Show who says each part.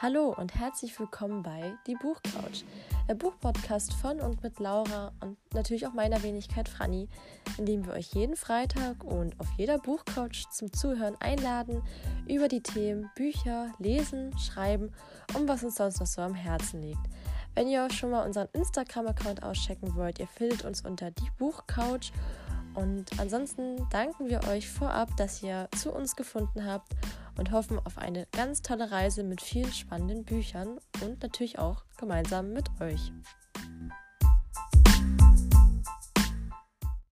Speaker 1: Hallo und herzlich willkommen bei Die Buchcouch, der Buchpodcast von und mit Laura und natürlich auch meiner Wenigkeit Franny, in dem wir euch jeden Freitag und auf jeder Buchcouch zum Zuhören einladen über die Themen Bücher, Lesen, Schreiben und was uns sonst noch so am Herzen liegt. Wenn ihr auch schon mal unseren Instagram-Account auschecken wollt, ihr findet uns unter Die Buchcouch und ansonsten danken wir euch vorab, dass ihr zu uns gefunden habt und hoffen auf eine ganz tolle Reise mit vielen spannenden Büchern und natürlich auch gemeinsam mit euch.